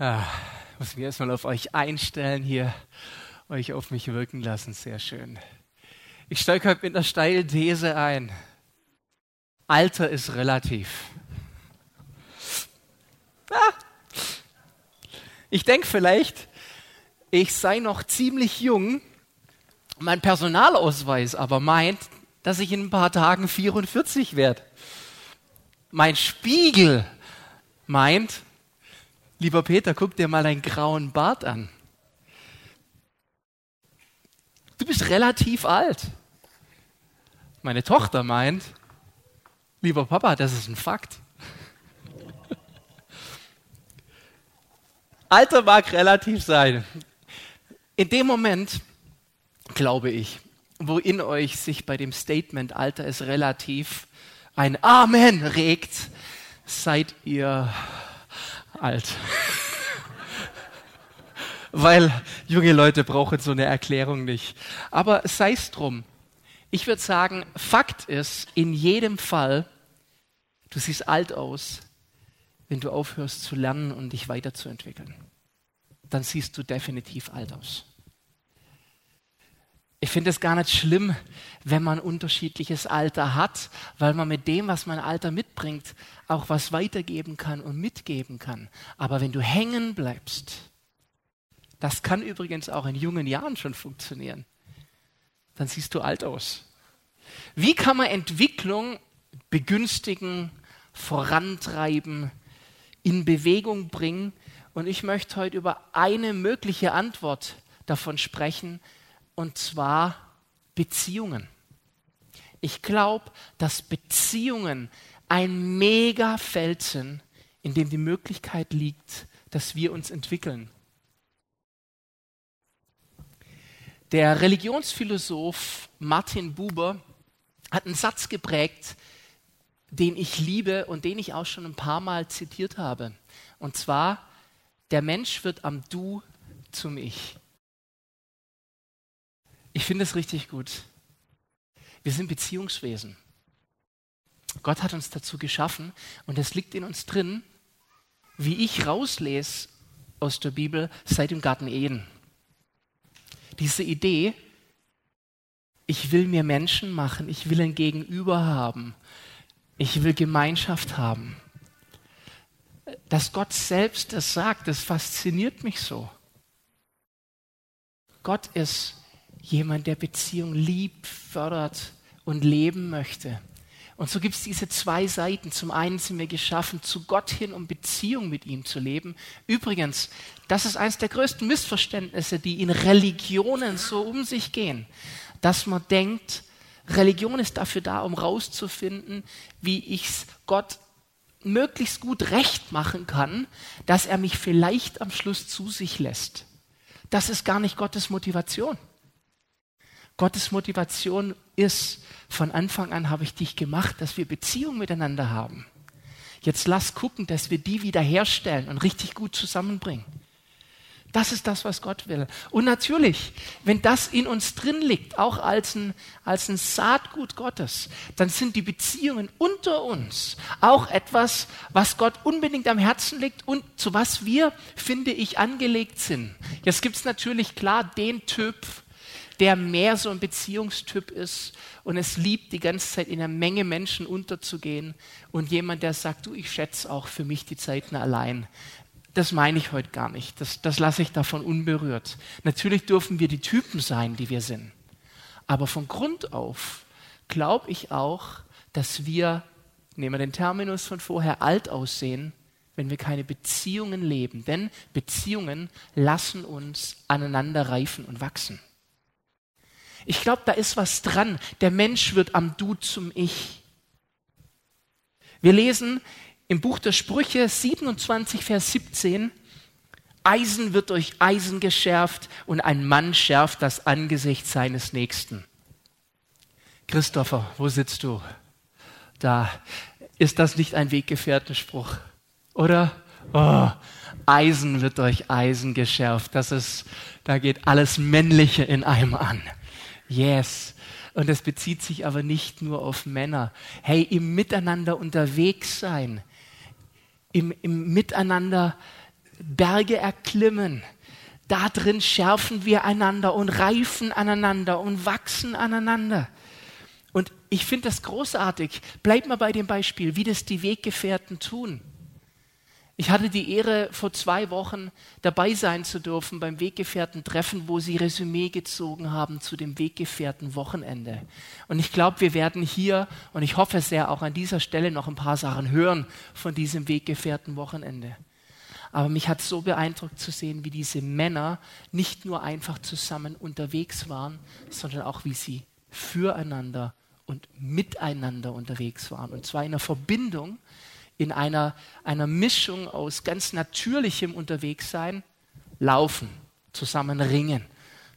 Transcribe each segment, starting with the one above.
Ah, muss mich erstmal auf euch einstellen hier, euch auf mich wirken lassen. Sehr schön. Ich steige heute mit einer steilen These ein. Alter ist relativ. Ah. Ich denke vielleicht, ich sei noch ziemlich jung, mein Personalausweis aber meint, dass ich in ein paar Tagen 44 werde. Mein Spiegel meint, Lieber Peter, guck dir mal deinen grauen Bart an. Du bist relativ alt. Meine Tochter meint, lieber Papa, das ist ein Fakt. Alter mag relativ sein. In dem Moment, glaube ich, wo in euch sich bei dem Statement Alter ist relativ ein Amen regt, seid ihr alt. Weil junge Leute brauchen so eine Erklärung nicht. Aber sei es drum. Ich würde sagen, Fakt ist, in jedem Fall, du siehst alt aus, wenn du aufhörst zu lernen und dich weiterzuentwickeln. Dann siehst du definitiv alt aus. Ich finde es gar nicht schlimm, wenn man unterschiedliches Alter hat, weil man mit dem, was man Alter mitbringt, auch was weitergeben kann und mitgeben kann. Aber wenn du hängen bleibst, das kann übrigens auch in jungen Jahren schon funktionieren, dann siehst du alt aus. Wie kann man Entwicklung begünstigen, vorantreiben, in Bewegung bringen? Und ich möchte heute über eine mögliche Antwort davon sprechen, und zwar Beziehungen. Ich glaube, dass Beziehungen ein Megafeld sind, in dem die Möglichkeit liegt, dass wir uns entwickeln. Der Religionsphilosoph Martin Buber hat einen Satz geprägt, den ich liebe und den ich auch schon ein paar Mal zitiert habe. Und zwar, der Mensch wird am Du zum Ich. Ich finde es richtig gut. Wir sind Beziehungswesen. Gott hat uns dazu geschaffen und es liegt in uns drin, wie ich rauslese aus der Bibel seit dem Garten Eden. Diese Idee, ich will mir Menschen machen, ich will ein Gegenüber haben, ich will Gemeinschaft haben. Dass Gott selbst das sagt, das fasziniert mich so. Gott ist jemand, der Beziehung liebt, fördert und leben möchte. Und so gibt es diese zwei Seiten. Zum einen sind wir geschaffen, zu Gott hin, um Beziehung mit ihm zu leben. Übrigens, das ist eines der größten Missverständnisse, die in Religionen so um sich gehen, dass man denkt, Religion ist dafür da, um rauszufinden, wie ich es Gott möglichst gut recht machen kann, dass er mich vielleicht am Schluss zu sich lässt. Das ist gar nicht Gottes Motivation. Gottes Motivation ist, von Anfang an habe ich dich gemacht, dass wir Beziehung miteinander haben. Jetzt lass gucken, dass wir die wiederherstellen und richtig gut zusammenbringen. Das ist das, was Gott will. Und natürlich, wenn das in uns drin liegt, auch als ein, als ein Saatgut Gottes, dann sind die Beziehungen unter uns auch etwas, was Gott unbedingt am Herzen liegt und zu was wir, finde ich, angelegt sind. Jetzt gibt es natürlich klar den Typ, der mehr so ein Beziehungstyp ist und es liebt, die ganze Zeit in einer Menge Menschen unterzugehen und jemand, der sagt, du, ich schätze auch für mich die Zeiten allein. Das meine ich heute gar nicht. Das, das lasse ich davon unberührt. Natürlich dürfen wir die Typen sein, die wir sind. Aber von Grund auf glaube ich auch, dass wir, nehmen wir den Terminus von vorher, alt aussehen, wenn wir keine Beziehungen leben. Denn Beziehungen lassen uns aneinander reifen und wachsen. Ich glaube, da ist was dran. Der Mensch wird am Du zum Ich. Wir lesen im Buch der Sprüche 27, Vers 17, Eisen wird durch Eisen geschärft und ein Mann schärft das Angesicht seines Nächsten. Christopher, wo sitzt du? Da. Ist das nicht ein Weggefährtenspruch? Oder? Oh, Eisen wird durch Eisen geschärft. Das ist, da geht alles Männliche in einem an. Yes. Und das bezieht sich aber nicht nur auf Männer. Hey, im Miteinander unterwegs sein, im, im Miteinander Berge erklimmen. Da drin schärfen wir einander und reifen aneinander und wachsen aneinander. Und ich finde das großartig. Bleib mal bei dem Beispiel, wie das die Weggefährten tun. Ich hatte die Ehre, vor zwei Wochen dabei sein zu dürfen beim Weggefährten-Treffen, wo sie Resümee gezogen haben zu dem Weggefährten-Wochenende. Und ich glaube, wir werden hier, und ich hoffe sehr, auch an dieser Stelle noch ein paar Sachen hören von diesem Weggefährten-Wochenende. Aber mich hat so beeindruckt zu sehen, wie diese Männer nicht nur einfach zusammen unterwegs waren, sondern auch wie sie füreinander und miteinander unterwegs waren. Und zwar in einer Verbindung, in einer, einer Mischung aus ganz natürlichem Unterwegssein, Laufen, zusammen ringen,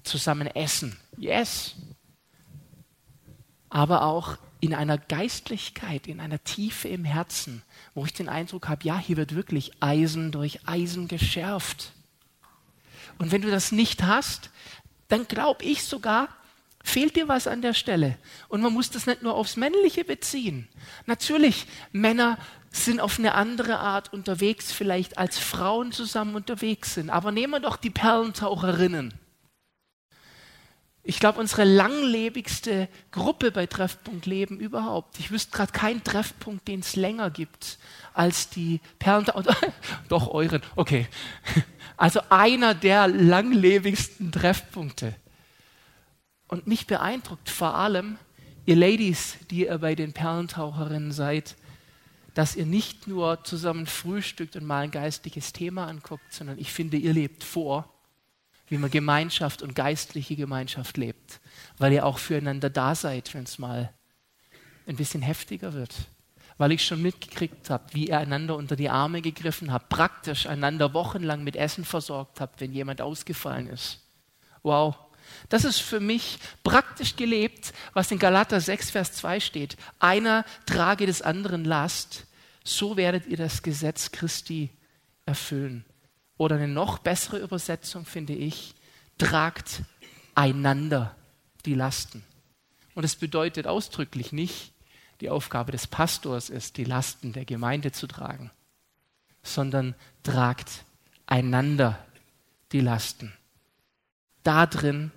zusammen essen, yes, aber auch in einer Geistlichkeit, in einer Tiefe im Herzen, wo ich den Eindruck habe, ja, hier wird wirklich Eisen durch Eisen geschärft. Und wenn du das nicht hast, dann glaube ich sogar, fehlt dir was an der Stelle. Und man muss das nicht nur aufs Männliche beziehen. Natürlich, Männer sind auf eine andere Art unterwegs, vielleicht als Frauen zusammen unterwegs sind. Aber nehmen wir doch die Perlentaucherinnen. Ich glaube, unsere langlebigste Gruppe bei Treffpunkt Leben überhaupt. Ich wüsste gerade keinen Treffpunkt, den es länger gibt als die Perlentaucher. Doch euren, okay. Also einer der langlebigsten Treffpunkte. Und mich beeindruckt vor allem, ihr Ladies, die ihr bei den Perlentaucherinnen seid, dass ihr nicht nur zusammen frühstückt und mal ein geistliches Thema anguckt, sondern ich finde, ihr lebt vor, wie man Gemeinschaft und geistliche Gemeinschaft lebt, weil ihr auch füreinander da seid, wenn es mal ein bisschen heftiger wird. Weil ich schon mitgekriegt habe, wie ihr einander unter die Arme gegriffen habt, praktisch einander wochenlang mit Essen versorgt habt, wenn jemand ausgefallen ist. Wow, das ist für mich praktisch gelebt, was in Galater 6, Vers 2 steht. Einer trage des anderen Last, so werdet ihr das Gesetz Christi erfüllen. Oder eine noch bessere Übersetzung finde ich, tragt einander die Lasten. Und es bedeutet ausdrücklich nicht, die Aufgabe des Pastors ist, die Lasten der Gemeinde zu tragen, sondern tragt einander die Lasten. Darin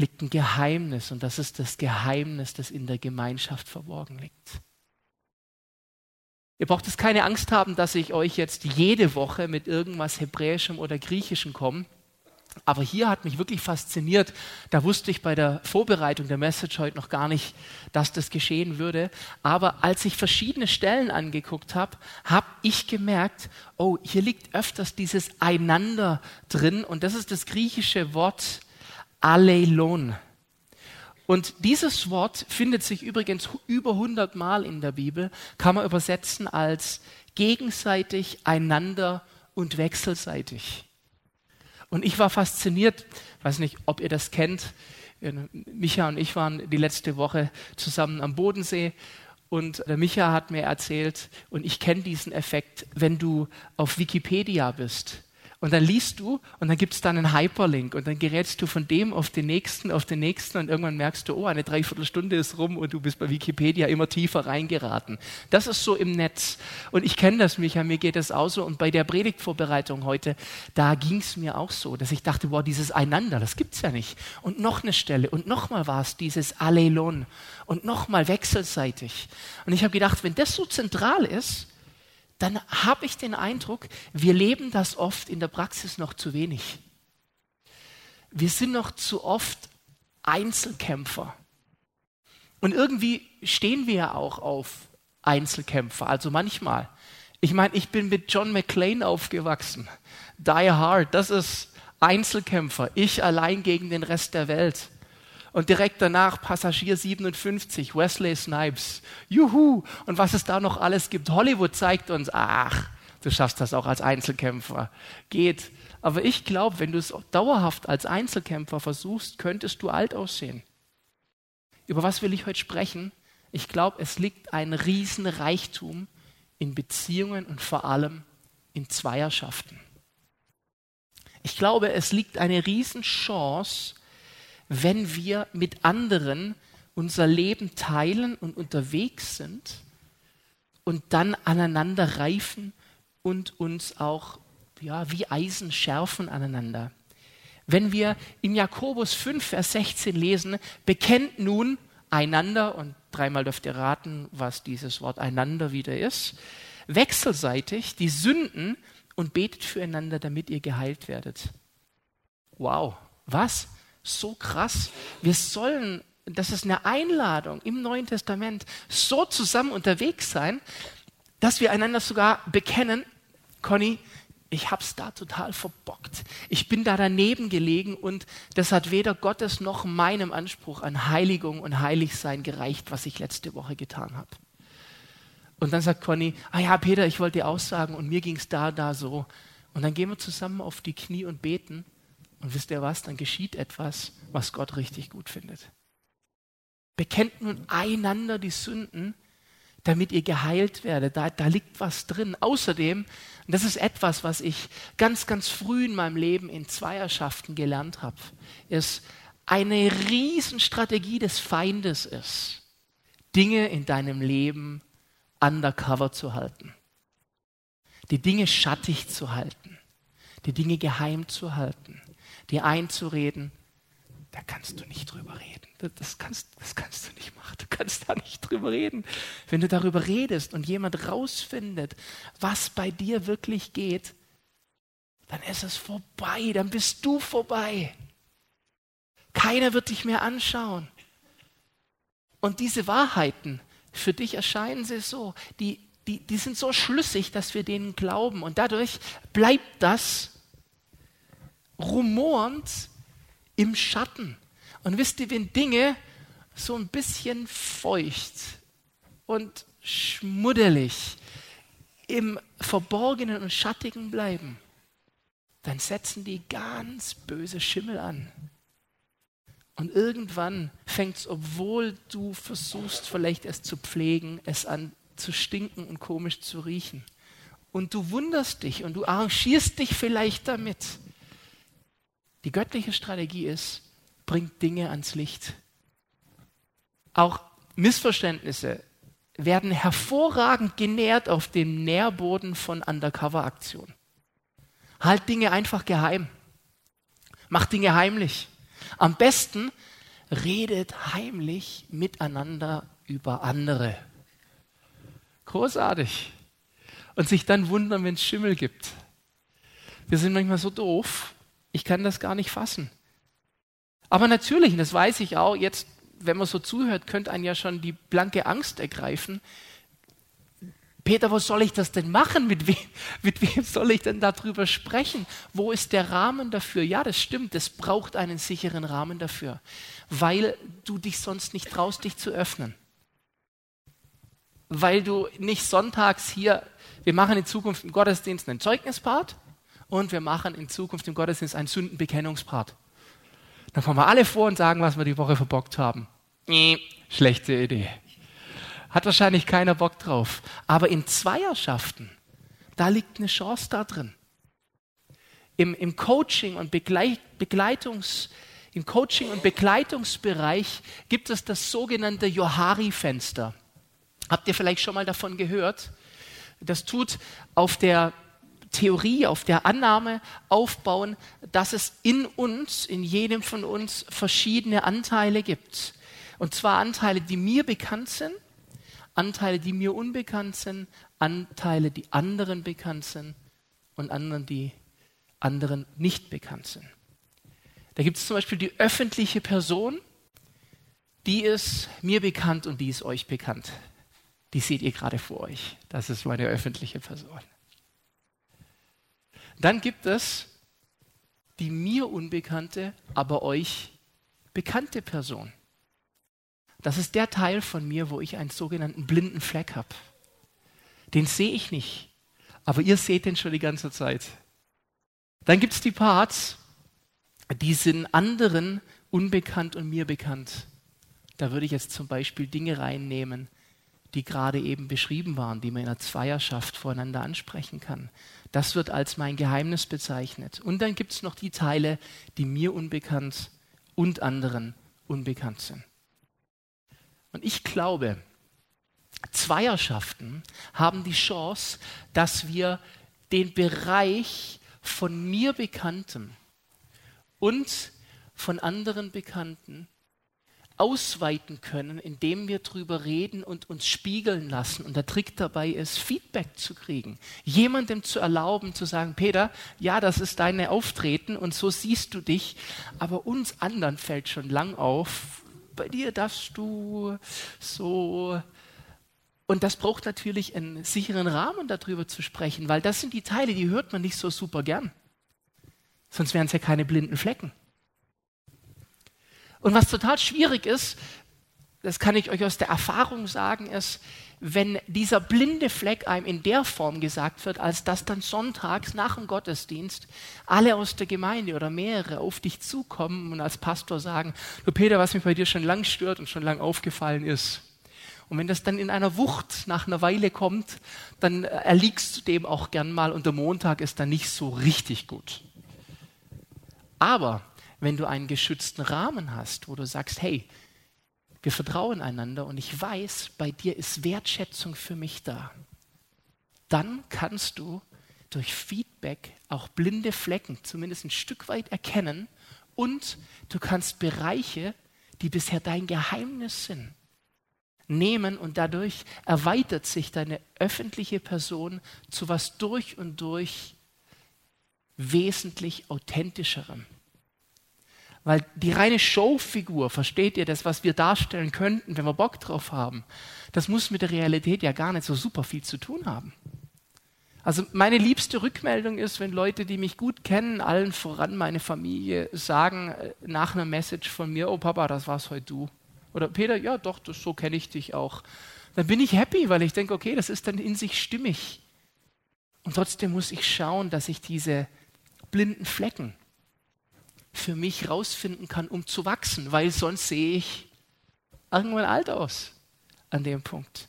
liegt ein Geheimnis und das ist das Geheimnis, das in der Gemeinschaft verborgen liegt. Ihr braucht es keine Angst haben, dass ich euch jetzt jede Woche mit irgendwas Hebräischem oder Griechischem komme. Aber hier hat mich wirklich fasziniert. Da wusste ich bei der Vorbereitung der Message heute noch gar nicht, dass das geschehen würde. Aber als ich verschiedene Stellen angeguckt habe, habe ich gemerkt, oh, hier liegt öfters dieses Einander drin. Und das ist das griechische Wort Aleilon. Und dieses Wort findet sich übrigens über 100 Mal in der Bibel, kann man übersetzen als gegenseitig, einander und wechselseitig. Und ich war fasziniert, weiß nicht, ob ihr das kennt. Micha und ich waren die letzte Woche zusammen am Bodensee und der Micha hat mir erzählt, und ich kenne diesen Effekt, wenn du auf Wikipedia bist und dann liest du und dann gibt es dann einen Hyperlink und dann gerätst du von dem auf den nächsten, auf den nächsten und irgendwann merkst du, oh, eine Dreiviertelstunde ist rum und du bist bei Wikipedia immer tiefer reingeraten. Das ist so im Netz. Und ich kenne das, Micha, mir geht das auch so. Und bei der Predigtvorbereitung heute, da ging es mir auch so, dass ich dachte, wow, dieses Einander, das gibt es ja nicht. Und noch eine Stelle und nochmal war es dieses Allelon und nochmal wechselseitig. Und ich habe gedacht, wenn das so zentral ist, dann habe ich den Eindruck, wir leben das oft in der Praxis noch zu wenig. Wir sind noch zu oft Einzelkämpfer. Und irgendwie stehen wir ja auch auf Einzelkämpfer, also manchmal. Ich meine, ich bin mit John McClane aufgewachsen. Die Hard, das ist Einzelkämpfer. Ich allein gegen den Rest der Welt. Und direkt danach Passagier 57, Wesley Snipes. Juhu! Und was es da noch alles gibt. Hollywood zeigt uns, ach, du schaffst das auch als Einzelkämpfer. Geht. Aber ich glaube, wenn du es dauerhaft als Einzelkämpfer versuchst, könntest du alt aussehen. Über was will ich heute sprechen? Ich glaube, es liegt ein Riesenreichtum in Beziehungen und vor allem in Zweierschaften. Ich glaube, es liegt eine Riesenchance wenn wir mit anderen unser Leben teilen und unterwegs sind und dann aneinander reifen und uns auch ja, wie Eisen schärfen aneinander. Wenn wir im Jakobus 5, Vers 16 lesen, bekennt nun einander, und dreimal dürft ihr raten, was dieses Wort einander wieder ist, wechselseitig die Sünden und betet füreinander, damit ihr geheilt werdet. Wow, was? So krass. Wir sollen, das ist eine Einladung im Neuen Testament, so zusammen unterwegs sein, dass wir einander sogar bekennen, Conny, ich hab's da total verbockt. Ich bin da daneben gelegen und das hat weder Gottes noch meinem Anspruch an Heiligung und Heiligsein gereicht, was ich letzte Woche getan habe. Und dann sagt Conny, ah ja, Peter, ich wollte dir aussagen und mir ging's da, da so. Und dann gehen wir zusammen auf die Knie und beten. Und wisst ihr was? Dann geschieht etwas, was Gott richtig gut findet. Bekennt nun einander die Sünden, damit ihr geheilt werdet. Da, da liegt was drin. Außerdem, und das ist etwas, was ich ganz, ganz früh in meinem Leben in Zweierschaften gelernt habe, ist eine Riesenstrategie des Feindes ist, Dinge in deinem Leben undercover zu halten. Die Dinge schattig zu halten. Die Dinge geheim zu halten. Dir einzureden, da kannst du nicht drüber reden. Das kannst, das kannst du nicht machen. Du kannst da nicht drüber reden. Wenn du darüber redest und jemand rausfindet, was bei dir wirklich geht, dann ist es vorbei. Dann bist du vorbei. Keiner wird dich mehr anschauen. Und diese Wahrheiten, für dich erscheinen sie so, die, die, die sind so schlüssig, dass wir denen glauben. Und dadurch bleibt das rumorend im Schatten. Und wisst ihr, wenn Dinge so ein bisschen feucht und schmuddelig im Verborgenen und Schattigen bleiben, dann setzen die ganz böse Schimmel an. Und irgendwann fängt es, obwohl du versuchst, vielleicht es zu pflegen, es an zu stinken und komisch zu riechen. Und du wunderst dich und du arrangierst dich vielleicht damit. Die göttliche Strategie ist, bringt Dinge ans Licht. Auch Missverständnisse werden hervorragend genährt auf dem Nährboden von Undercover-Aktionen. Halt Dinge einfach geheim. Mach Dinge heimlich. Am besten redet heimlich miteinander über andere. Großartig. Und sich dann wundern, wenn es Schimmel gibt. Wir sind manchmal so doof, ich kann das gar nicht fassen. Aber natürlich, und das weiß ich auch, jetzt, wenn man so zuhört, könnte einen ja schon die blanke Angst ergreifen. Peter, wo soll ich das denn machen? Mit wem, mit wem soll ich denn darüber sprechen? Wo ist der Rahmen dafür? Ja, das stimmt, es braucht einen sicheren Rahmen dafür, weil du dich sonst nicht traust, dich zu öffnen. Weil du nicht sonntags hier, wir machen in Zukunft im Gottesdienst einen Zeugnispart und wir machen in Zukunft im Gottesdienst einen Sündenbekennungspart. Dann kommen wir alle vor und sagen, was wir die Woche verbockt haben. Nee, schlechte Idee. Hat wahrscheinlich keiner Bock drauf. Aber in Zweierschaften, da liegt eine Chance da drin. Im, im Coaching und Begleit, Begleitungs, im Coaching und Begleitungsbereich gibt es das sogenannte Johari-Fenster. Habt ihr vielleicht schon mal davon gehört? Das tut auf der Theorie, auf der Annahme aufbauen, dass es in uns, in jedem von uns verschiedene Anteile gibt. Und zwar Anteile, die mir bekannt sind Anteile, die mir unbekannt sind, Anteile, die anderen bekannt sind und anderen, die anderen nicht bekannt sind. Da gibt es zum Beispiel die öffentliche Person, die ist mir bekannt und die ist euch bekannt. Die seht ihr gerade vor euch. Das ist meine öffentliche Person. Dann gibt es die mir unbekannte, aber euch bekannte Person. Das ist der Teil von mir, wo ich einen sogenannten blinden Fleck habe. Den sehe ich nicht, aber ihr seht den schon die ganze Zeit. Dann gibt es die Parts, die sind anderen unbekannt und mir bekannt. Da würde ich jetzt zum Beispiel Dinge reinnehmen, die gerade eben beschrieben waren, die man in einer Zweierschaft voreinander ansprechen kann. Das wird als mein Geheimnis bezeichnet. Und dann gibt es noch die Teile, die mir unbekannt und anderen unbekannt sind. Und ich glaube, Zweierschaften haben die Chance, dass wir den Bereich von mir Bekanntem und von anderen Bekannten ausweiten können, indem wir drüber reden und uns spiegeln lassen. Und der Trick dabei ist, Feedback zu kriegen. Jemandem zu erlauben, zu sagen, Peter, ja, das ist deine Auftreten und so siehst du dich, aber uns anderen fällt schon lang auf, bei dir darfst du so. Und das braucht natürlich einen sicheren Rahmen, darüber zu sprechen, weil das sind die Teile, die hört man nicht so super gern. Sonst wären es ja keine blinden Flecken. Und was total schwierig ist, das kann ich euch aus der Erfahrung sagen, ist, wenn dieser blinde Fleck einem in der Form gesagt wird, als dass dann sonntags nach dem Gottesdienst alle aus der Gemeinde oder mehrere auf dich zukommen und als Pastor sagen, du Peter, was mich bei dir schon lang stört und schon lang aufgefallen ist. Und wenn das dann in einer Wucht nach einer Weile kommt, dann erliegst du dem auch gern mal und der Montag ist dann nicht so richtig gut. Aber wenn du einen geschützten Rahmen hast, wo du sagst, hey, wir vertrauen einander und ich weiß, bei dir ist Wertschätzung für mich da, dann kannst du durch Feedback auch blinde Flecken zumindest ein Stück weit erkennen und du kannst Bereiche, die bisher dein Geheimnis sind, nehmen und dadurch erweitert sich deine öffentliche Person zu was durch und durch wesentlich authentischerem. Weil die reine Showfigur, versteht ihr das, was wir darstellen könnten, wenn wir Bock drauf haben, das muss mit der Realität ja gar nicht so super viel zu tun haben. Also meine liebste Rückmeldung ist, wenn Leute, die mich gut kennen, allen voran meine Familie, sagen äh, nach einer Message von mir, oh Papa, das war's heute du. Oder Peter, ja doch, das, so kenne ich dich auch. Dann bin ich happy, weil ich denke, okay, das ist dann in sich stimmig. Und trotzdem muss ich schauen, dass ich diese blinden Flecken für mich rausfinden kann, um zu wachsen, weil sonst sehe ich irgendwann alt aus an dem Punkt.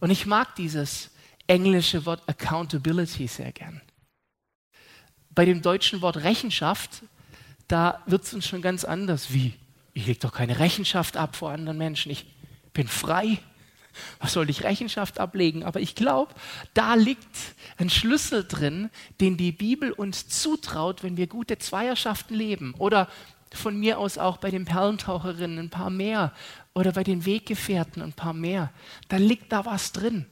Und ich mag dieses englische Wort Accountability sehr gern. Bei dem deutschen Wort Rechenschaft, da wird es uns schon ganz anders. Wie? Ich lege doch keine Rechenschaft ab vor anderen Menschen. Ich bin frei was soll ich Rechenschaft ablegen? Aber ich glaube, da liegt ein Schlüssel drin, den die Bibel uns zutraut, wenn wir gute Zweierschaften leben. Oder von mir aus auch bei den Perlentaucherinnen ein paar mehr. Oder bei den Weggefährten ein paar mehr. Da liegt da was drin.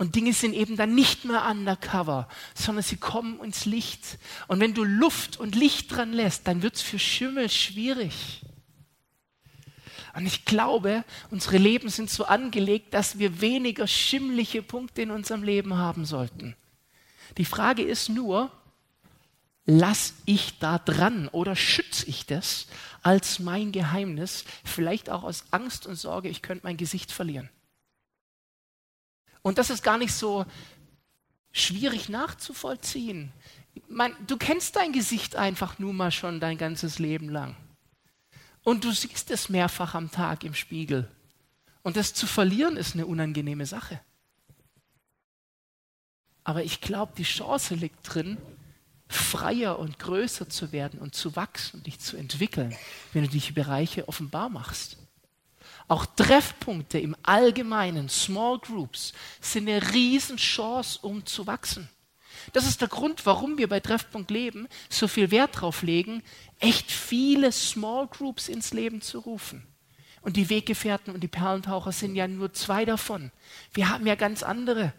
Und Dinge sind eben dann nicht mehr undercover, sondern sie kommen ins Licht. Und wenn du Luft und Licht dran lässt, dann wird es für Schimmel schwierig. Und ich glaube, unsere Leben sind so angelegt, dass wir weniger schimmliche Punkte in unserem Leben haben sollten. Die Frage ist nur, lass ich da dran oder schütze ich das als mein Geheimnis, vielleicht auch aus Angst und Sorge, ich könnte mein Gesicht verlieren. Und das ist gar nicht so schwierig nachzuvollziehen. Man, du kennst dein Gesicht einfach nur mal schon dein ganzes Leben lang. Und du siehst es mehrfach am Tag im Spiegel. Und das zu verlieren ist eine unangenehme Sache. Aber ich glaube, die Chance liegt drin, freier und größer zu werden und zu wachsen und dich zu entwickeln, wenn du dich Bereiche offenbar machst. Auch Treffpunkte im Allgemeinen, Small Groups, sind eine Riesenchance, um zu wachsen. Das ist der Grund, warum wir bei Treffpunkt Leben so viel Wert darauf legen, echt viele Small Groups ins Leben zu rufen. Und die Weggefährten und die Perlentaucher sind ja nur zwei davon. Wir haben ja ganz andere.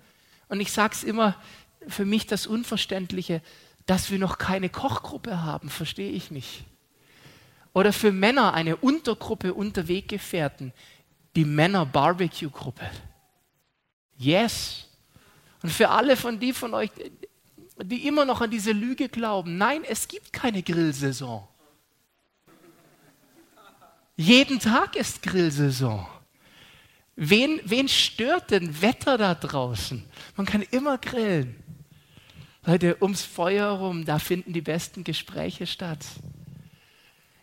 Und ich sage es immer, für mich das Unverständliche, dass wir noch keine Kochgruppe haben, verstehe ich nicht. Oder für Männer eine Untergruppe unter Weggefährten, die Männer-Barbecue-Gruppe. Yes. Und für alle von die von euch, die immer noch an diese Lüge glauben, nein, es gibt keine Grillsaison. Jeden Tag ist Grillsaison. Wen, wen stört denn Wetter da draußen? Man kann immer grillen. Leute, ums Feuer rum, da finden die besten Gespräche statt.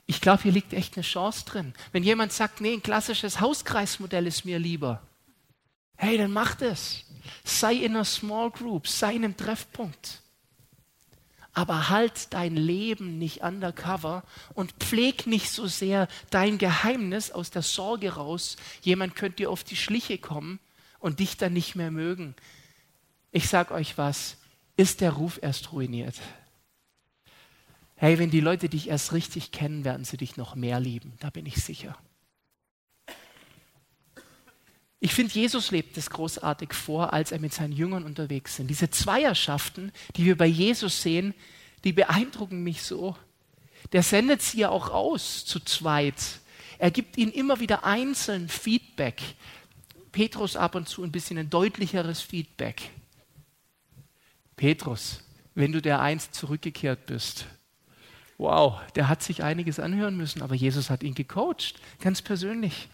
Ich glaube, hier liegt echt eine Chance drin. Wenn jemand sagt, nee, ein klassisches Hauskreismodell ist mir lieber, hey, dann mach das. Sei in einer Small Group, sei in einem Treffpunkt aber halt dein Leben nicht undercover und pfleg nicht so sehr dein Geheimnis aus der Sorge raus, jemand könnte dir auf die Schliche kommen und dich dann nicht mehr mögen. Ich sag euch was, ist der Ruf erst ruiniert. Hey, wenn die Leute dich erst richtig kennen, werden sie dich noch mehr lieben, da bin ich sicher. Ich finde, Jesus lebt es großartig vor, als er mit seinen Jüngern unterwegs sind. Diese Zweierschaften, die wir bei Jesus sehen, die beeindrucken mich so. Der sendet sie ja auch aus zu zweit. Er gibt ihnen immer wieder einzeln Feedback. Petrus ab und zu ein bisschen ein deutlicheres Feedback. Petrus, wenn du der einst zurückgekehrt bist, wow, der hat sich einiges anhören müssen, aber Jesus hat ihn gecoacht, ganz persönlich.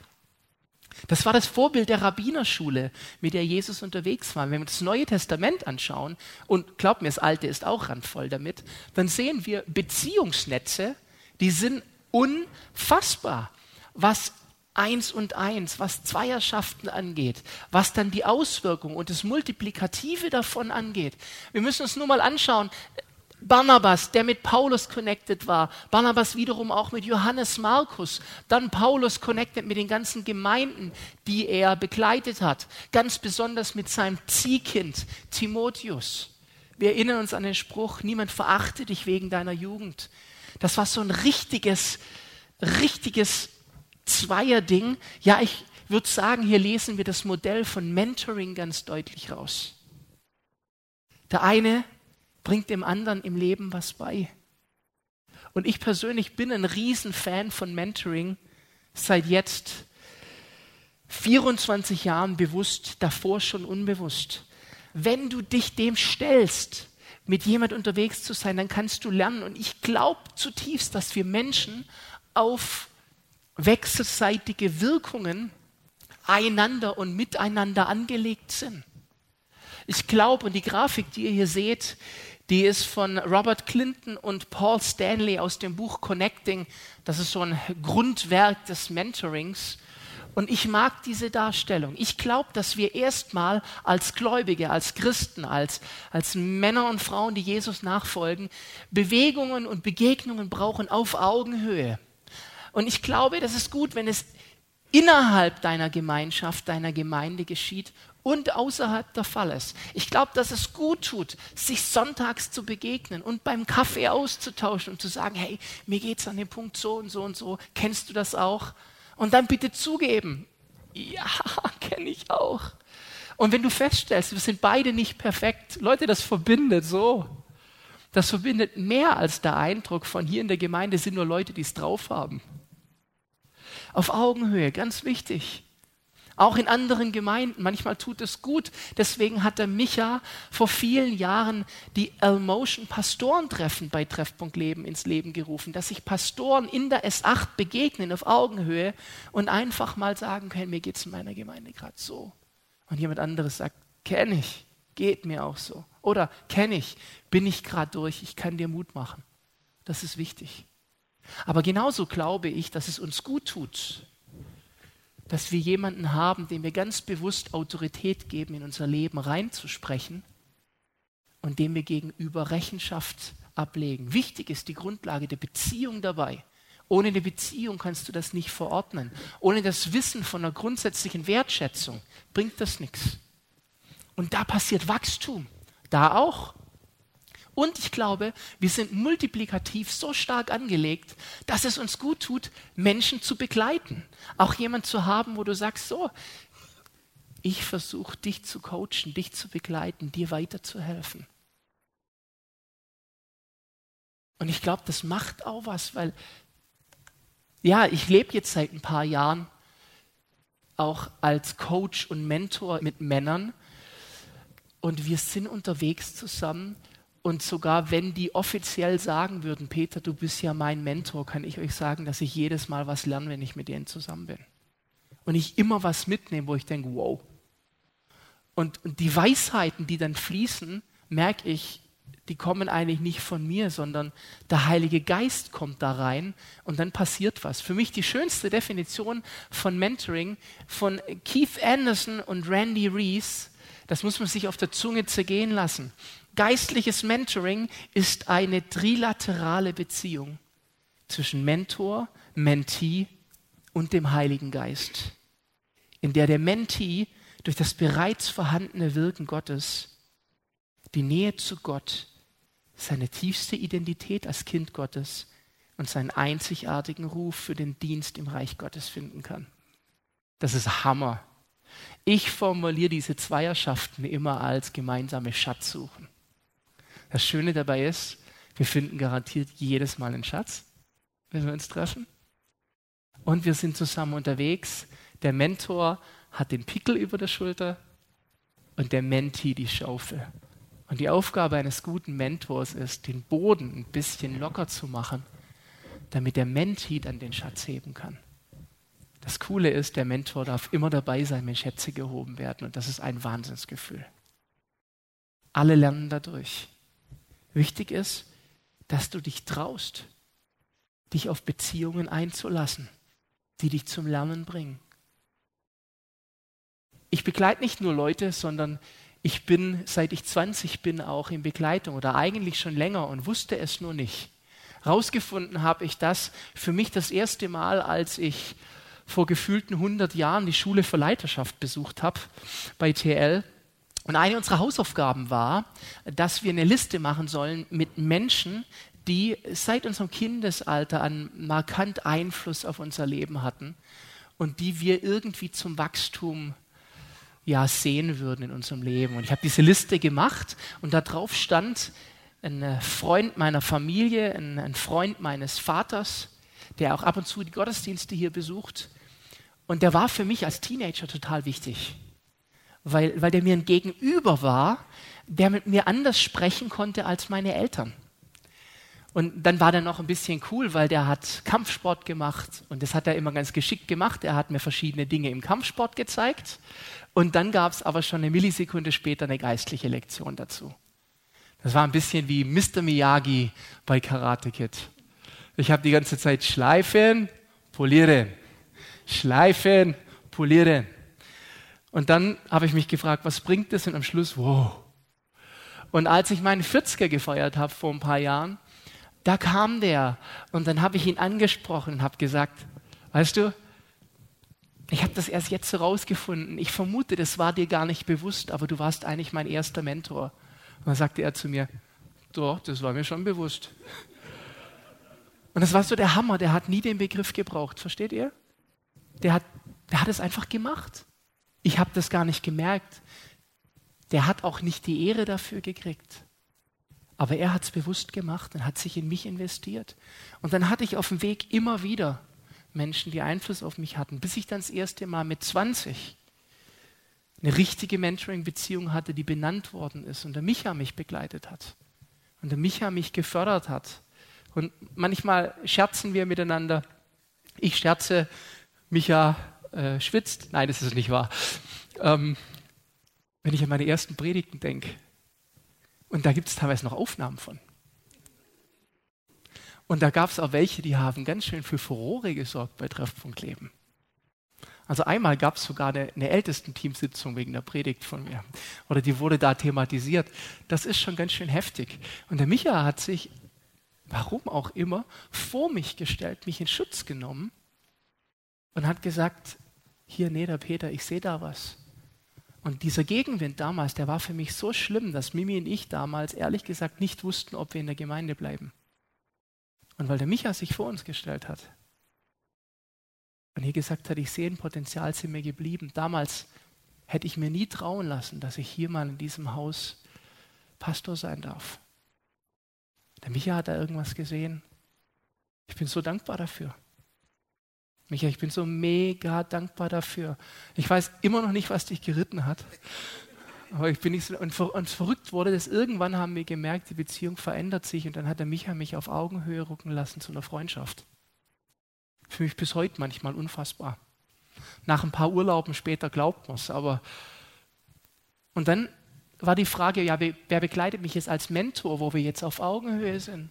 Das war das Vorbild der Rabbinerschule, mit der Jesus unterwegs war. Wenn wir das Neue Testament anschauen, und glaubt mir, das Alte ist auch randvoll damit, dann sehen wir Beziehungsnetze, die sind unfassbar, was eins und eins, was Zweierschaften angeht, was dann die Auswirkung und das Multiplikative davon angeht. Wir müssen uns nur mal anschauen, Barnabas, der mit Paulus connected war, Barnabas wiederum auch mit Johannes Markus, dann Paulus connected mit den ganzen Gemeinden, die er begleitet hat, ganz besonders mit seinem Ziehkind Timotheus. Wir erinnern uns an den Spruch, niemand verachte dich wegen deiner Jugend. Das war so ein richtiges, richtiges Zweierding. Ja, ich würde sagen, hier lesen wir das Modell von Mentoring ganz deutlich raus. Der eine bringt dem anderen im Leben was bei. Und ich persönlich bin ein Riesenfan von Mentoring seit jetzt 24 Jahren bewusst, davor schon unbewusst. Wenn du dich dem stellst, mit jemand unterwegs zu sein, dann kannst du lernen. Und ich glaube zutiefst, dass wir Menschen auf wechselseitige Wirkungen einander und miteinander angelegt sind. Ich glaube, und die Grafik, die ihr hier seht, die ist von Robert Clinton und Paul Stanley aus dem Buch Connecting. Das ist so ein Grundwerk des Mentorings. Und ich mag diese Darstellung. Ich glaube, dass wir erstmal als Gläubige, als Christen, als, als Männer und Frauen, die Jesus nachfolgen, Bewegungen und Begegnungen brauchen auf Augenhöhe. Und ich glaube, das ist gut, wenn es innerhalb deiner Gemeinschaft, deiner Gemeinde geschieht und außerhalb der Fall ist. Ich glaube, dass es gut tut, sich sonntags zu begegnen und beim Kaffee auszutauschen und zu sagen, hey, mir geht es an dem Punkt so und so und so. Kennst du das auch? Und dann bitte zugeben, ja, kenne ich auch. Und wenn du feststellst, wir sind beide nicht perfekt, Leute, das verbindet so. Das verbindet mehr als der Eindruck von hier in der Gemeinde sind nur Leute, die es drauf haben. Auf Augenhöhe, ganz wichtig. Auch in anderen Gemeinden. Manchmal tut es gut. Deswegen hat der Micha vor vielen Jahren die L-Motion Pastorentreffen bei Treffpunkt Leben ins Leben gerufen, dass sich Pastoren in der S8 begegnen auf Augenhöhe und einfach mal sagen können, mir geht es in meiner Gemeinde gerade so. Und jemand anderes sagt, kenne ich, geht mir auch so. Oder kenne ich, bin ich gerade durch, ich kann dir Mut machen. Das ist wichtig. Aber genauso glaube ich, dass es uns gut tut, dass wir jemanden haben, dem wir ganz bewusst Autorität geben, in unser Leben reinzusprechen und dem wir gegenüber Rechenschaft ablegen. Wichtig ist die Grundlage der Beziehung dabei. Ohne eine Beziehung kannst du das nicht verordnen. Ohne das Wissen von einer grundsätzlichen Wertschätzung bringt das nichts. Und da passiert Wachstum. Da auch. Und ich glaube, wir sind multiplikativ so stark angelegt, dass es uns gut tut, Menschen zu begleiten. Auch jemand zu haben, wo du sagst, so, ich versuche dich zu coachen, dich zu begleiten, dir weiterzuhelfen. Und ich glaube, das macht auch was, weil, ja, ich lebe jetzt seit ein paar Jahren auch als Coach und Mentor mit Männern und wir sind unterwegs zusammen und sogar wenn die offiziell sagen würden, Peter, du bist ja mein Mentor, kann ich euch sagen, dass ich jedes Mal was lerne, wenn ich mit denen zusammen bin. Und ich immer was mitnehme, wo ich denke, wow. Und, und die Weisheiten, die dann fließen, merke ich, die kommen eigentlich nicht von mir, sondern der Heilige Geist kommt da rein und dann passiert was. Für mich die schönste Definition von Mentoring von Keith Anderson und Randy Rees, das muss man sich auf der Zunge zergehen lassen. Geistliches Mentoring ist eine trilaterale Beziehung zwischen Mentor, Mentee und dem Heiligen Geist, in der der Mentee durch das bereits vorhandene Wirken Gottes die Nähe zu Gott, seine tiefste Identität als Kind Gottes und seinen einzigartigen Ruf für den Dienst im Reich Gottes finden kann. Das ist Hammer. Ich formuliere diese Zweierschaften immer als gemeinsame Schatzsuchen. Das Schöne dabei ist, wir finden garantiert jedes Mal einen Schatz, wenn wir uns treffen. Und wir sind zusammen unterwegs. Der Mentor hat den Pickel über der Schulter und der Menti die Schaufel. Und die Aufgabe eines guten Mentors ist, den Boden ein bisschen locker zu machen, damit der Menti dann den Schatz heben kann. Das Coole ist, der Mentor darf immer dabei sein, wenn Schätze gehoben werden. Und das ist ein Wahnsinnsgefühl. Alle lernen dadurch. Wichtig ist, dass du dich traust, dich auf Beziehungen einzulassen, die dich zum Lernen bringen. Ich begleite nicht nur Leute, sondern ich bin, seit ich 20 bin, auch in Begleitung oder eigentlich schon länger und wusste es nur nicht. Rausgefunden habe ich das für mich das erste Mal, als ich vor gefühlten 100 Jahren die Schule für Leiterschaft besucht habe bei TL. Und eine unserer Hausaufgaben war, dass wir eine Liste machen sollen mit Menschen, die seit unserem Kindesalter einen markant Einfluss auf unser Leben hatten und die wir irgendwie zum Wachstum ja sehen würden in unserem Leben. Und ich habe diese Liste gemacht und da drauf stand ein Freund meiner Familie, ein, ein Freund meines Vaters, der auch ab und zu die Gottesdienste hier besucht. Und der war für mich als Teenager total wichtig, weil, weil der mir ein Gegenüber war, der mit mir anders sprechen konnte als meine Eltern. Und dann war der noch ein bisschen cool, weil der hat Kampfsport gemacht und das hat er immer ganz geschickt gemacht. Er hat mir verschiedene Dinge im Kampfsport gezeigt und dann gab es aber schon eine Millisekunde später eine geistliche Lektion dazu. Das war ein bisschen wie Mr. Miyagi bei Karate Kid. Ich habe die ganze Zeit schleifen, polieren, schleifen, polieren. Und dann habe ich mich gefragt, was bringt das? Und am Schluss, wow. Und als ich meinen 40er gefeiert habe vor ein paar Jahren, da kam der und dann habe ich ihn angesprochen und habe gesagt, weißt du, ich habe das erst jetzt herausgefunden. Ich vermute, das war dir gar nicht bewusst, aber du warst eigentlich mein erster Mentor. Und dann sagte er zu mir, doch, das war mir schon bewusst. Und das war so der Hammer, der hat nie den Begriff gebraucht, versteht ihr? Der hat, der hat es einfach gemacht. Ich habe das gar nicht gemerkt. Der hat auch nicht die Ehre dafür gekriegt. Aber er hat es bewusst gemacht und hat sich in mich investiert. Und dann hatte ich auf dem Weg immer wieder Menschen, die Einfluss auf mich hatten, bis ich dann das erste Mal mit 20 eine richtige Mentoring-Beziehung hatte, die benannt worden ist und der Micha mich begleitet hat und der Micha mich gefördert hat. Und manchmal scherzen wir miteinander. Ich scherze, Micha äh, schwitzt. Nein, das ist nicht wahr. Ähm, wenn ich an meine ersten Predigten denke, und da gibt es teilweise noch Aufnahmen von. Und da gab es auch welche, die haben ganz schön für Furore gesorgt bei Treffpunkt Leben. Also einmal gab es sogar eine, eine Ältesten-Teamsitzung wegen der Predigt von mir. Oder die wurde da thematisiert. Das ist schon ganz schön heftig. Und der Micha hat sich, warum auch immer, vor mich gestellt, mich in Schutz genommen und hat gesagt, hier, nee, der Peter, ich sehe da was. Und dieser Gegenwind damals, der war für mich so schlimm, dass Mimi und ich damals ehrlich gesagt nicht wussten, ob wir in der Gemeinde bleiben. Und weil der Micha sich vor uns gestellt hat und hier gesagt hat, ich sehe ein Potenzial, sind wir geblieben. Damals hätte ich mir nie trauen lassen, dass ich hier mal in diesem Haus Pastor sein darf. Der Micha hat da irgendwas gesehen. Ich bin so dankbar dafür. Micha, ich bin so mega dankbar dafür. Ich weiß immer noch nicht, was dich geritten hat. Aber ich bin nicht so, und, und verrückt wurde das. Irgendwann haben wir gemerkt, die Beziehung verändert sich und dann hat der Micha mich auf Augenhöhe rücken lassen zu einer Freundschaft. Für mich bis heute manchmal unfassbar. Nach ein paar Urlauben später glaubt man es, aber. Und dann war die Frage, ja, wer begleitet mich jetzt als Mentor, wo wir jetzt auf Augenhöhe sind?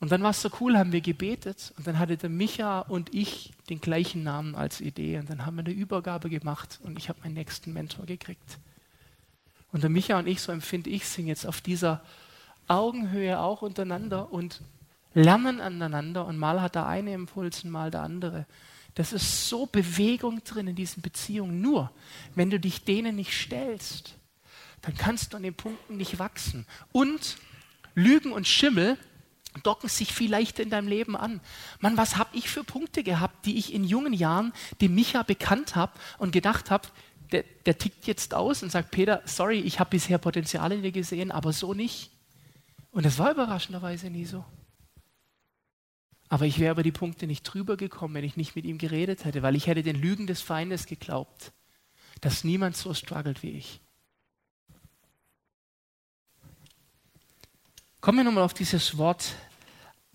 Und dann war es so cool, haben wir gebetet und dann hatte der Micha und ich den gleichen Namen als Idee und dann haben wir eine Übergabe gemacht und ich habe meinen nächsten Mentor gekriegt. Und der Micha und ich, so empfinde ich, sind jetzt auf dieser Augenhöhe auch untereinander und lernen aneinander und mal hat der eine Impuls und mal der andere. Das ist so Bewegung drin in diesen Beziehungen. Nur, wenn du dich denen nicht stellst, dann kannst du an den Punkten nicht wachsen. Und Lügen und Schimmel docken sich viel leichter in deinem Leben an. Mann, was habe ich für Punkte gehabt, die ich in jungen Jahren dem Micha bekannt habe und gedacht habe, der, der, tickt jetzt aus und sagt, Peter, sorry, ich habe bisher Potenzial in dir gesehen, aber so nicht. Und das war überraschenderweise nie so. Aber ich wäre über die Punkte nicht drüber gekommen, wenn ich nicht mit ihm geredet hätte, weil ich hätte den Lügen des Feindes geglaubt, dass niemand so struggelt wie ich. Kommen wir nochmal auf dieses Wort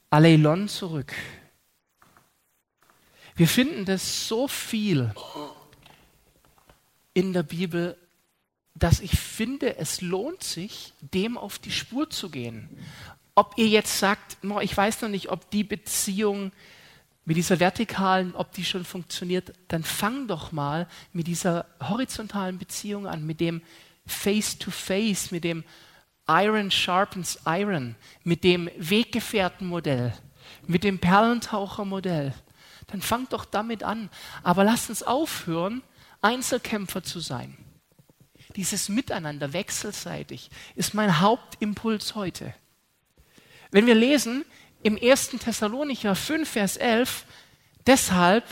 Aleilon zurück. Wir finden das so viel in der Bibel, dass ich finde, es lohnt sich, dem auf die Spur zu gehen. Ob ihr jetzt sagt, ich weiß noch nicht, ob die Beziehung mit dieser vertikalen, ob die schon funktioniert, dann fang doch mal mit dieser horizontalen Beziehung an, mit dem Face-to-Face, -face, mit dem Iron sharpens Iron, mit dem Weggefährtenmodell, mit dem Perlentauchermodell, dann fangt doch damit an. Aber lasst uns aufhören, Einzelkämpfer zu sein. Dieses Miteinander wechselseitig ist mein Hauptimpuls heute. Wenn wir lesen im 1. Thessalonicher 5, Vers 11, deshalb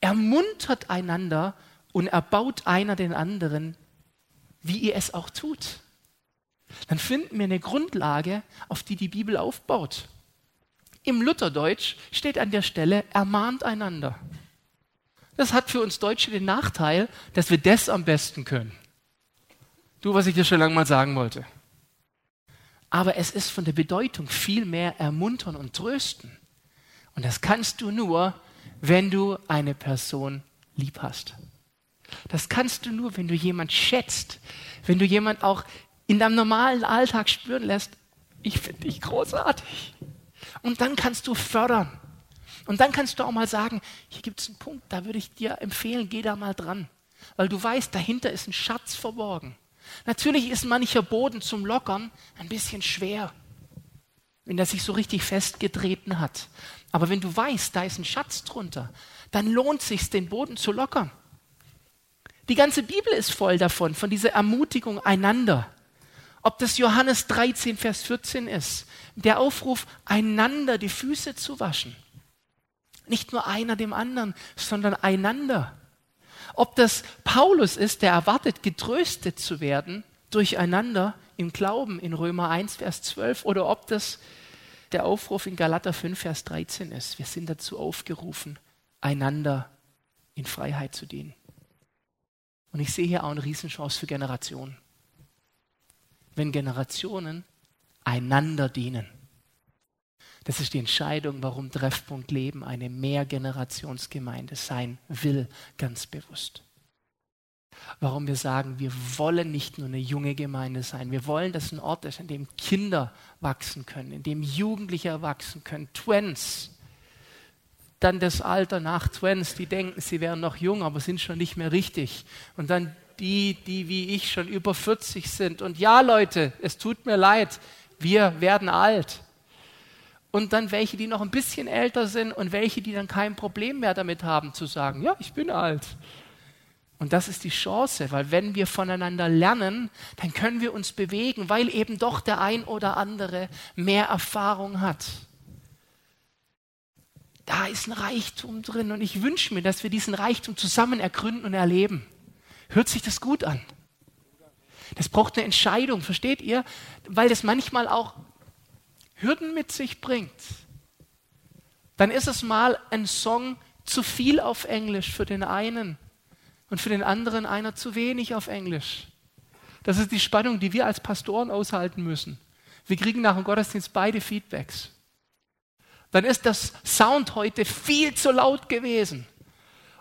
ermuntert einander und erbaut einer den anderen, wie ihr es auch tut dann finden wir eine Grundlage, auf die die Bibel aufbaut. Im Lutherdeutsch steht an der Stelle, ermahnt einander. Das hat für uns Deutsche den Nachteil, dass wir das am besten können. Du, was ich dir schon lange mal sagen wollte. Aber es ist von der Bedeutung viel mehr ermuntern und trösten. Und das kannst du nur, wenn du eine Person lieb hast. Das kannst du nur, wenn du jemand schätzt, wenn du jemand auch in deinem normalen Alltag spüren lässt, ich finde dich großartig. Und dann kannst du fördern. Und dann kannst du auch mal sagen, hier gibt es einen Punkt, da würde ich dir empfehlen, geh da mal dran. Weil du weißt, dahinter ist ein Schatz verborgen. Natürlich ist mancher Boden zum Lockern ein bisschen schwer, wenn er sich so richtig festgetreten hat. Aber wenn du weißt, da ist ein Schatz drunter, dann lohnt sich, den Boden zu lockern. Die ganze Bibel ist voll davon, von dieser Ermutigung einander. Ob das Johannes 13, Vers 14 ist, der Aufruf, einander die Füße zu waschen. Nicht nur einer dem anderen, sondern einander. Ob das Paulus ist, der erwartet, getröstet zu werden durcheinander im Glauben in Römer 1, Vers 12, oder ob das der Aufruf in Galater 5, Vers 13 ist. Wir sind dazu aufgerufen, einander in Freiheit zu dienen. Und ich sehe hier auch eine Riesenchance für Generationen wenn Generationen einander dienen. Das ist die Entscheidung, warum Treffpunkt Leben eine Mehrgenerationsgemeinde sein will, ganz bewusst. Warum wir sagen, wir wollen nicht nur eine junge Gemeinde sein, wir wollen, dass ein Ort ist, in dem Kinder wachsen können, in dem Jugendliche wachsen können, Twins, dann das Alter nach Twins, die denken, sie wären noch jung, aber sind schon nicht mehr richtig. Und dann die, die wie ich schon über 40 sind. Und ja, Leute, es tut mir leid, wir werden alt. Und dann welche, die noch ein bisschen älter sind und welche, die dann kein Problem mehr damit haben zu sagen, ja, ich bin alt. Und das ist die Chance, weil wenn wir voneinander lernen, dann können wir uns bewegen, weil eben doch der ein oder andere mehr Erfahrung hat. Da ist ein Reichtum drin und ich wünsche mir, dass wir diesen Reichtum zusammen ergründen und erleben. Hört sich das gut an? Das braucht eine Entscheidung, versteht ihr? Weil das manchmal auch Hürden mit sich bringt. Dann ist es mal ein Song zu viel auf Englisch für den einen und für den anderen einer zu wenig auf Englisch. Das ist die Spannung, die wir als Pastoren aushalten müssen. Wir kriegen nach dem Gottesdienst beide Feedbacks. Dann ist das Sound heute viel zu laut gewesen.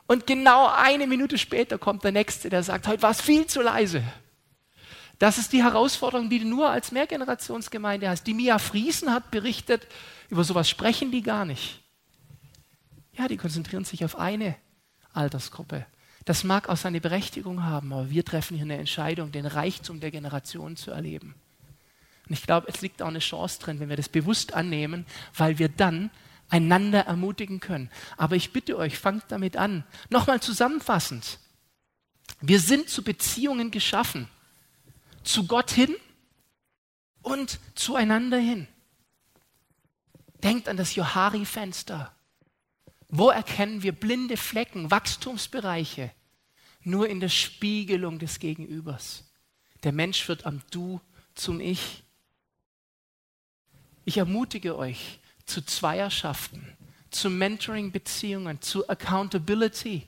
Und genau eine Minute später kommt der Nächste, der sagt, heute war es viel zu leise. Das ist die Herausforderung, die du nur als Mehrgenerationsgemeinde hast. Die Mia Friesen hat berichtet, über sowas sprechen die gar nicht. Ja, die konzentrieren sich auf eine Altersgruppe. Das mag auch seine Berechtigung haben, aber wir treffen hier eine Entscheidung, den Reichtum der Generation zu erleben. Und ich glaube, es liegt auch eine Chance drin, wenn wir das bewusst annehmen, weil wir dann einander ermutigen können. Aber ich bitte euch, fangt damit an. Nochmal zusammenfassend. Wir sind zu Beziehungen geschaffen. zu Gott hin und zueinander hin. Denkt an das Johari-Fenster. Wo erkennen wir blinde Flecken, Wachstumsbereiche? Nur in der Spiegelung des Gegenübers. Der Mensch wird am Du zum Ich. Ich ermutige euch zu Zweierschaften, zu Mentoring-Beziehungen, zu Accountability,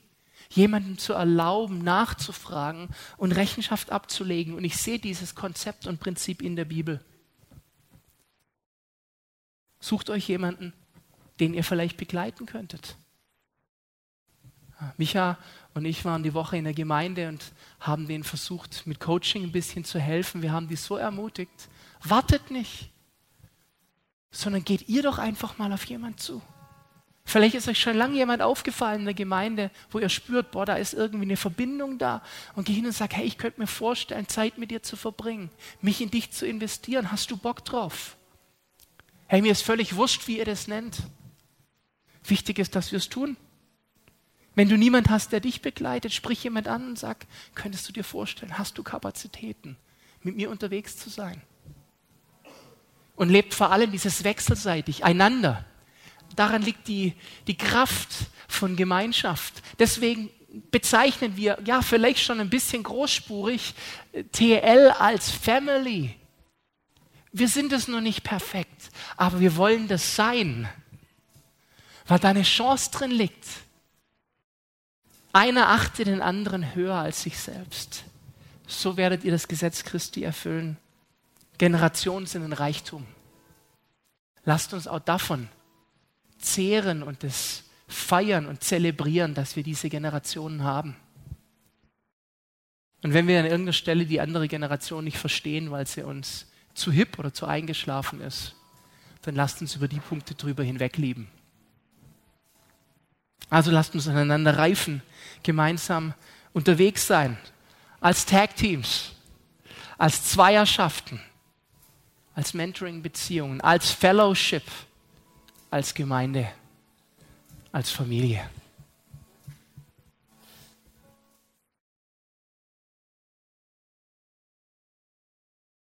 jemandem zu erlauben, nachzufragen und Rechenschaft abzulegen. Und ich sehe dieses Konzept und Prinzip in der Bibel. Sucht euch jemanden, den ihr vielleicht begleiten könntet. Micha und ich waren die Woche in der Gemeinde und haben denen versucht, mit Coaching ein bisschen zu helfen. Wir haben die so ermutigt. Wartet nicht, sondern geht ihr doch einfach mal auf jemand zu. Vielleicht ist euch schon lange jemand aufgefallen in der Gemeinde, wo ihr spürt, boah, da ist irgendwie eine Verbindung da. Und geh hin und sag, hey, ich könnte mir vorstellen, Zeit mit dir zu verbringen, mich in dich zu investieren. Hast du Bock drauf? Hey, mir ist völlig wurscht, wie ihr das nennt. Wichtig ist, dass wir es tun. Wenn du niemand hast, der dich begleitet, sprich jemand an und sag, könntest du dir vorstellen, hast du Kapazitäten, mit mir unterwegs zu sein? Und lebt vor allem dieses wechselseitig, einander. Daran liegt die, die Kraft von Gemeinschaft. Deswegen bezeichnen wir, ja, vielleicht schon ein bisschen großspurig, TL als Family. Wir sind es nur nicht perfekt, aber wir wollen das sein, weil da eine Chance drin liegt. Einer achte den anderen höher als sich selbst. So werdet ihr das Gesetz Christi erfüllen. Generationen sind ein Reichtum. Lasst uns auch davon zehren und es feiern und zelebrieren, dass wir diese Generationen haben. Und wenn wir an irgendeiner Stelle die andere Generation nicht verstehen, weil sie uns zu hip oder zu eingeschlafen ist, dann lasst uns über die Punkte drüber hinweg lieben. Also lasst uns aneinander reifen, gemeinsam unterwegs sein, als Tag-Teams, als Zweierschaften, als Mentoring-Beziehungen, als Fellowship, als Gemeinde, als Familie.